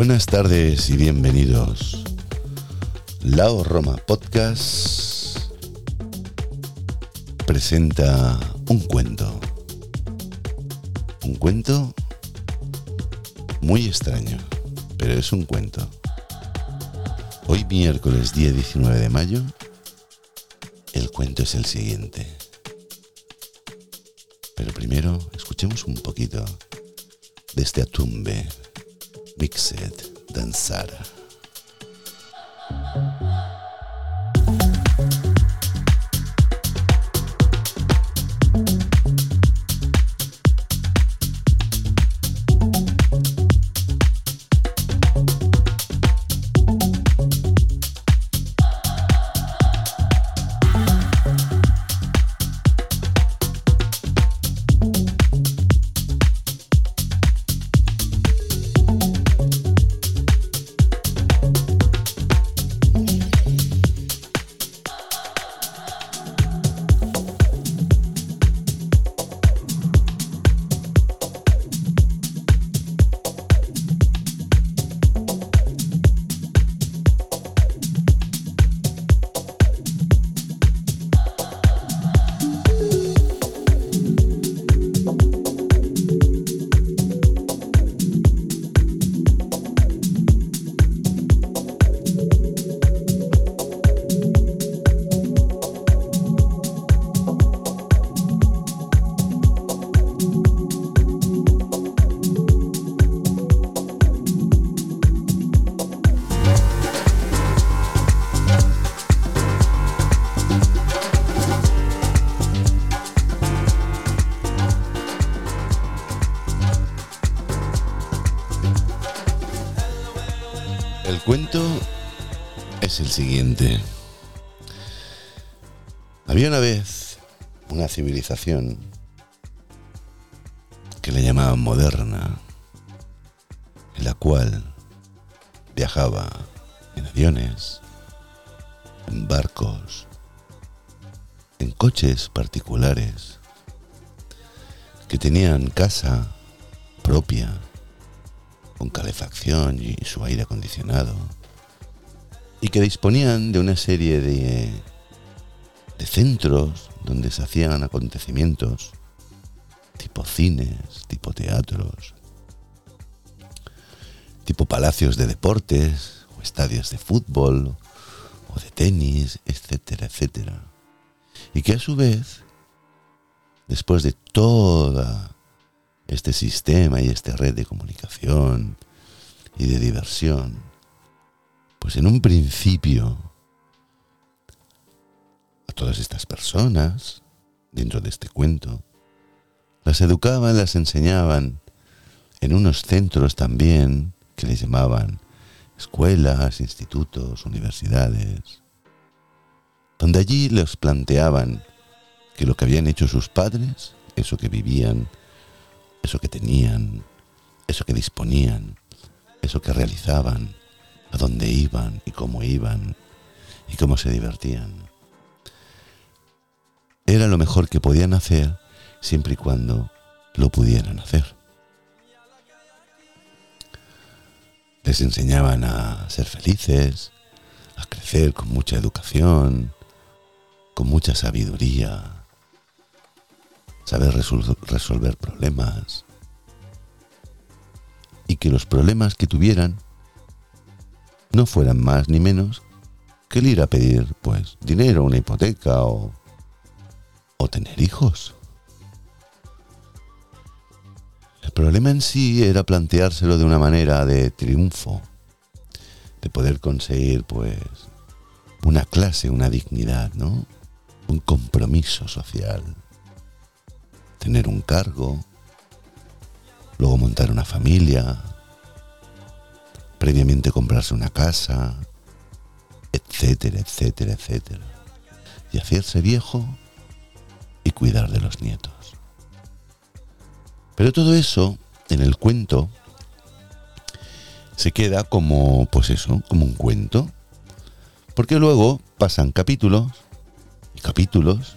Buenas tardes y bienvenidos. Lao Roma Podcast presenta un cuento. Un cuento muy extraño, pero es un cuento. Hoy miércoles día 19 de mayo, el cuento es el siguiente. Pero primero escuchemos un poquito de este atumbe Mix it, then Sarah. Cuento es el siguiente. Había una vez una civilización que le llamaban moderna, en la cual viajaba en aviones, en barcos, en coches particulares, que tenían casa propia, con calefacción y su aire acondicionado, y que disponían de una serie de, de centros donde se hacían acontecimientos, tipo cines, tipo teatros, tipo palacios de deportes, o estadios de fútbol, o de tenis, etcétera, etcétera. Y que a su vez, después de toda este sistema y esta red de comunicación y de diversión, pues en un principio a todas estas personas, dentro de este cuento, las educaban, las enseñaban en unos centros también que les llamaban escuelas, institutos, universidades, donde allí les planteaban que lo que habían hecho sus padres, eso que vivían, eso que tenían, eso que disponían, eso que realizaban, a dónde iban y cómo iban y cómo se divertían. Era lo mejor que podían hacer siempre y cuando lo pudieran hacer. Les enseñaban a ser felices, a crecer con mucha educación, con mucha sabiduría, saber resolver problemas y que los problemas que tuvieran no fueran más ni menos que el ir a pedir pues dinero, una hipoteca o, o tener hijos. El problema en sí era planteárselo de una manera de triunfo, de poder conseguir pues una clase, una dignidad, ¿no? Un compromiso social tener un cargo, luego montar una familia, previamente comprarse una casa, etcétera, etcétera, etcétera. Y hacerse viejo y cuidar de los nietos. Pero todo eso, en el cuento, se queda como, pues eso, como un cuento. Porque luego pasan capítulos y capítulos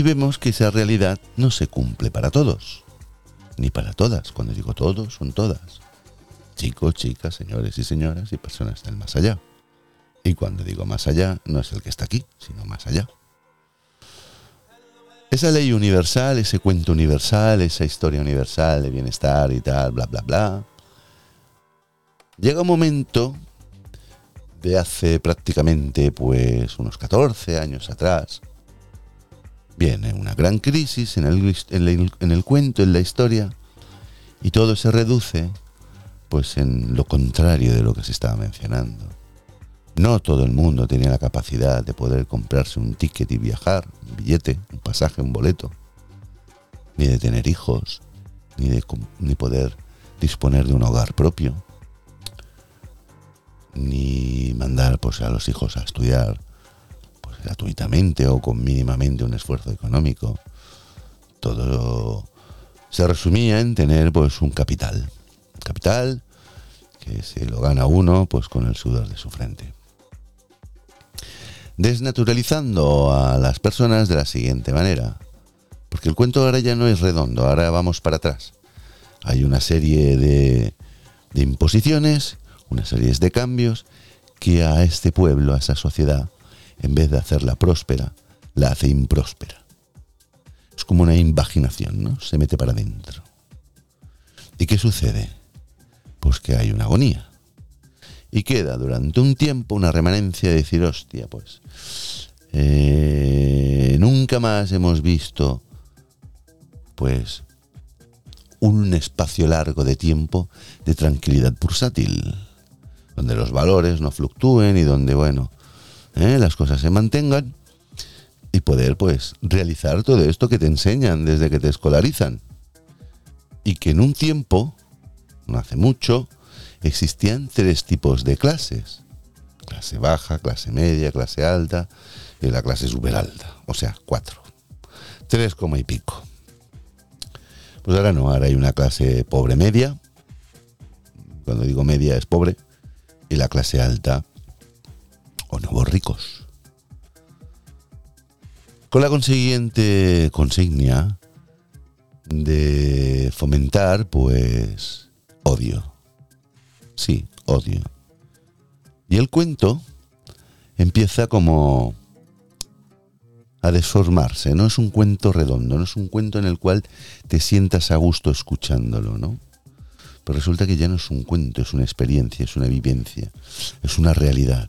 y vemos que esa realidad no se cumple para todos, ni para todas. Cuando digo todos, son todas. chicos, chicas, señores y señoras y personas del más allá. Y cuando digo más allá, no es el que está aquí, sino más allá. Esa ley universal, ese cuento universal, esa historia universal de bienestar y tal, bla, bla, bla. Llega un momento de hace prácticamente pues unos 14 años atrás. Viene una gran crisis en el, en el cuento, en la historia, y todo se reduce pues en lo contrario de lo que se estaba mencionando. No todo el mundo tenía la capacidad de poder comprarse un ticket y viajar, un billete, un pasaje, un boleto, ni de tener hijos, ni de ni poder disponer de un hogar propio, ni mandar pues, a los hijos a estudiar gratuitamente o con mínimamente un esfuerzo económico. Todo se resumía en tener pues un capital. Capital que se lo gana uno pues con el sudor de su frente. Desnaturalizando a las personas de la siguiente manera. Porque el cuento ahora ya no es redondo, ahora vamos para atrás. Hay una serie de, de imposiciones, una serie de cambios que a este pueblo, a esa sociedad, en vez de hacerla próspera, la hace impróspera. Es como una invaginación, ¿no? Se mete para adentro. ¿Y qué sucede? Pues que hay una agonía. Y queda durante un tiempo una remanencia de decir, hostia, pues eh, nunca más hemos visto pues un espacio largo de tiempo de tranquilidad pulsátil, donde los valores no fluctúen y donde, bueno, eh, las cosas se mantengan y poder pues realizar todo esto que te enseñan desde que te escolarizan. Y que en un tiempo, no hace mucho, existían tres tipos de clases. Clase baja, clase media, clase alta y la clase super alta. O sea, cuatro. Tres coma y pico. Pues ahora no, ahora hay una clase pobre media. Cuando digo media es pobre. Y la clase alta nuevos ricos con la consiguiente consignia de fomentar, pues, odio. Sí, odio. Y el cuento empieza como a desformarse, no es un cuento redondo, no es un cuento en el cual te sientas a gusto escuchándolo, ¿no? Pero resulta que ya no es un cuento, es una experiencia, es una vivencia, es una realidad.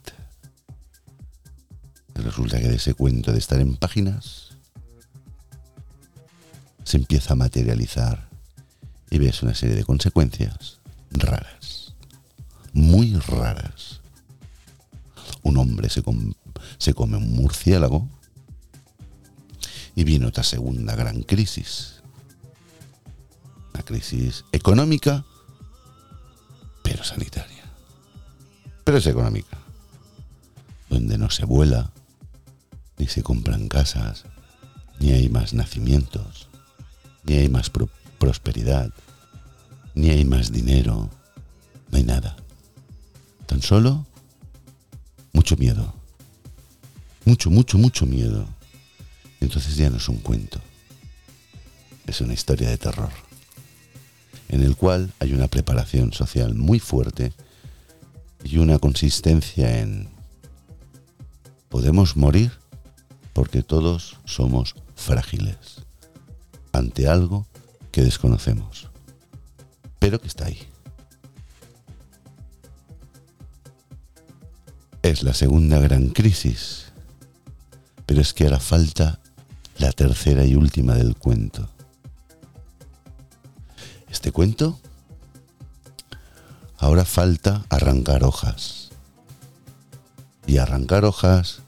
Resulta que de ese cuento de estar en páginas se empieza a materializar y ves una serie de consecuencias raras, muy raras. Un hombre se, se come un murciélago y viene otra segunda gran crisis. Una crisis económica, pero sanitaria. Pero es económica. Donde no se vuela, ni se compran casas, ni hay más nacimientos, ni hay más prosperidad, ni hay más dinero, no hay nada. Tan solo mucho miedo. Mucho, mucho, mucho miedo. Entonces ya no es un cuento. Es una historia de terror. En el cual hay una preparación social muy fuerte y una consistencia en ¿podemos morir? Porque todos somos frágiles ante algo que desconocemos, pero que está ahí. Es la segunda gran crisis, pero es que ahora falta la tercera y última del cuento. Este cuento ahora falta arrancar hojas. Y arrancar hojas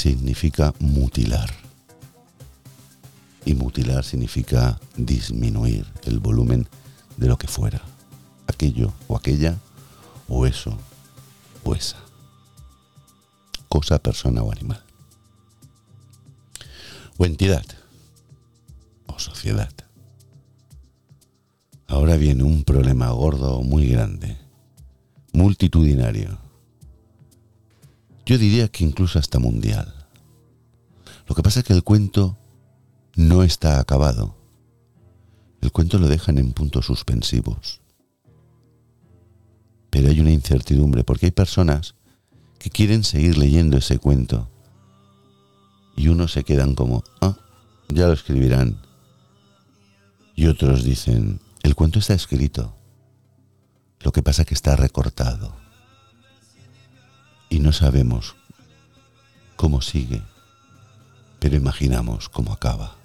significa mutilar. Y mutilar significa disminuir el volumen de lo que fuera. Aquello o aquella, o eso o esa. Cosa, persona o animal. O entidad. O sociedad. Ahora viene un problema gordo muy grande, multitudinario yo diría que incluso hasta mundial. Lo que pasa es que el cuento no está acabado. El cuento lo dejan en puntos suspensivos. Pero hay una incertidumbre porque hay personas que quieren seguir leyendo ese cuento y unos se quedan como, ah, ya lo escribirán. Y otros dicen, el cuento está escrito, lo que pasa que está recortado y no sabemos cómo sigue, pero imaginamos cómo acaba.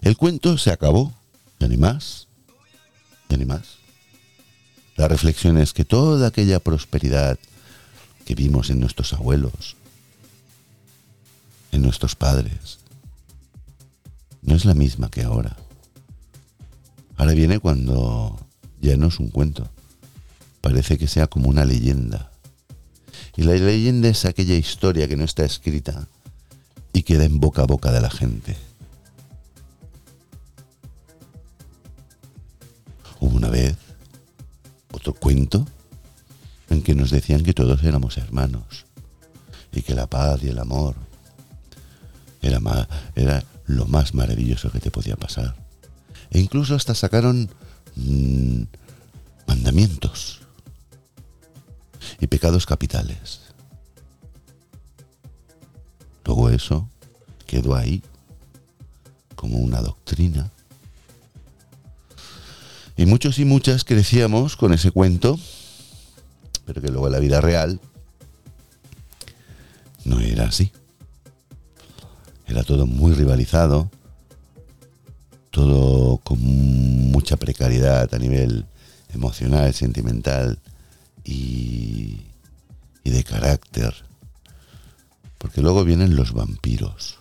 El cuento se acabó, y ni más, y ni más. La reflexión es que toda aquella prosperidad que vimos en nuestros abuelos, en nuestros padres, no es la misma que ahora. Ahora viene cuando ya no es un cuento, parece que sea como una leyenda. Y la leyenda es aquella historia que no está escrita y queda en boca a boca de la gente. Hubo una vez otro cuento en que nos decían que todos éramos hermanos y que la paz y el amor era, era lo más maravilloso que te podía pasar. E incluso hasta sacaron mm, mandamientos y pecados capitales. Luego eso quedó ahí como una doctrina y muchos y muchas crecíamos con ese cuento, pero que luego la vida real no era así. Era todo muy rivalizado, todo con mucha precariedad a nivel emocional, sentimental y, y de carácter. Porque luego vienen los vampiros,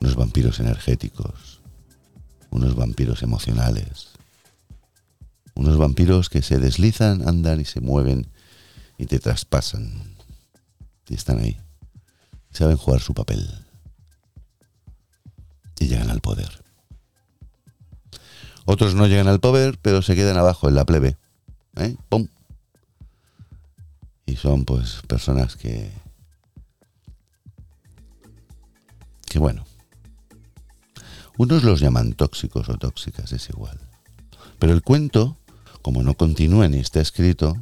unos vampiros energéticos, unos vampiros emocionales, unos vampiros que se deslizan, andan y se mueven y te traspasan. Y están ahí. Saben jugar su papel. Y llegan al poder. Otros no llegan al poder, pero se quedan abajo en la plebe. ¿Eh? ¡Pum! Y son pues personas que... Que bueno, unos los llaman tóxicos o tóxicas, es igual. Pero el cuento, como no continúa ni está escrito,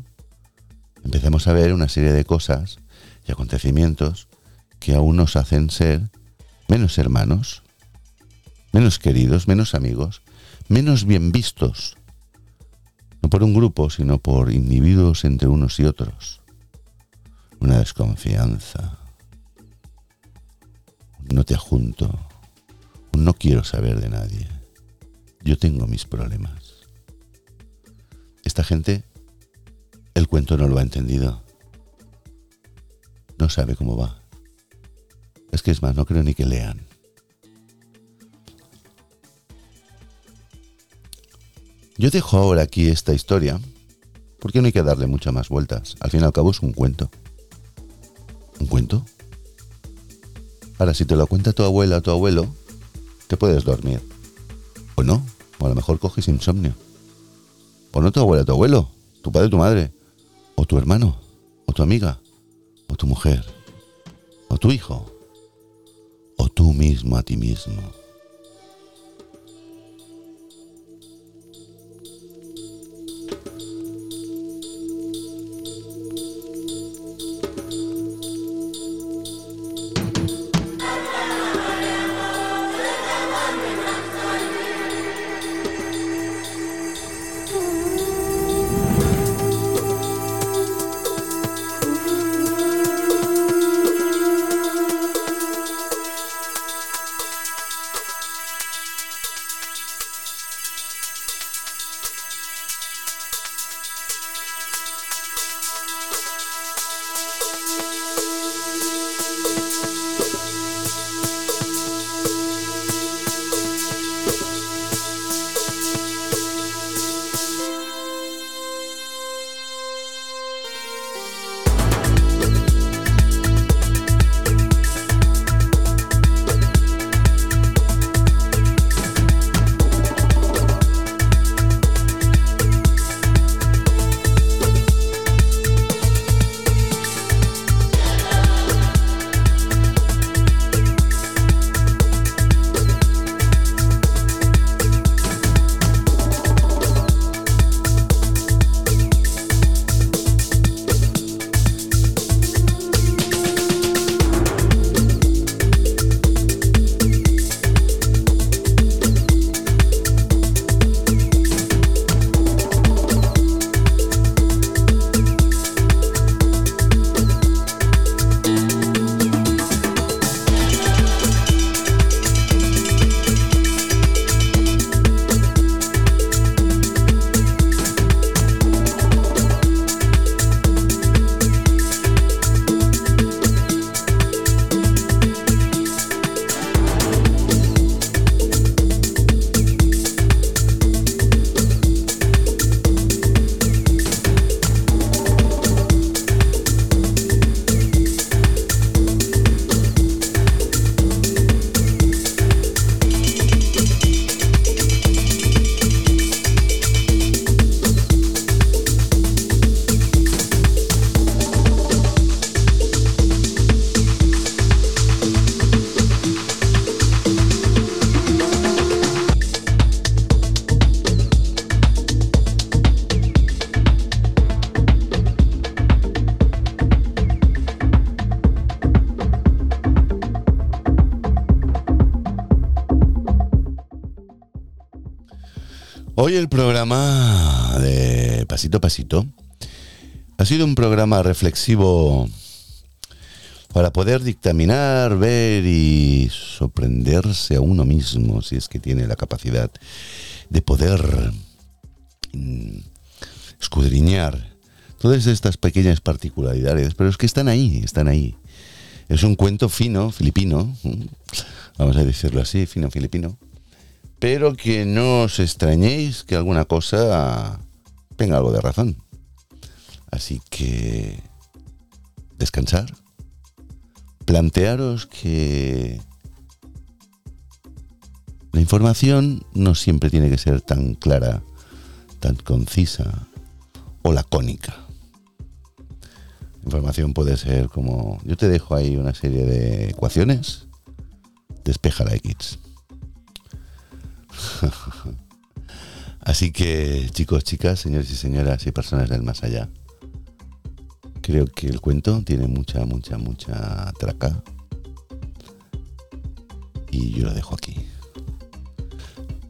empezamos a ver una serie de cosas y acontecimientos que aún nos hacen ser menos hermanos, menos queridos, menos amigos, menos bien vistos, no por un grupo, sino por individuos entre unos y otros. Una desconfianza. No te ajunto no quiero saber de nadie. Yo tengo mis problemas. Esta gente, el cuento no lo ha entendido. No sabe cómo va. Es que es más, no creo ni que lean. Yo dejo ahora aquí esta historia porque no hay que darle muchas más vueltas. Al fin y al cabo es un cuento. ¿Un cuento? Ahora, si te lo cuenta tu abuela o tu abuelo, te puedes dormir. O no, o a lo mejor coges insomnio. O no tu abuela, tu abuelo, tu padre, tu madre, o tu hermano, o tu amiga, o tu mujer, o tu hijo, o tú mismo a ti mismo. Hoy el programa de Pasito a Pasito ha sido un programa reflexivo para poder dictaminar, ver y sorprenderse a uno mismo, si es que tiene la capacidad de poder mm, escudriñar todas estas pequeñas particularidades, pero es que están ahí, están ahí. Es un cuento fino, filipino, vamos a decirlo así, fino filipino, pero que no os extrañéis que alguna cosa tenga algo de razón. Así que descansar, plantearos que la información no siempre tiene que ser tan clara, tan concisa o lacónica. La información puede ser como, yo te dejo ahí una serie de ecuaciones, despeja la X. Así que chicos, chicas, señores y señoras y personas del más allá, creo que el cuento tiene mucha, mucha, mucha traca. Y yo lo dejo aquí.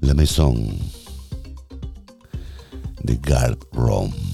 La Maison de Garb Rome.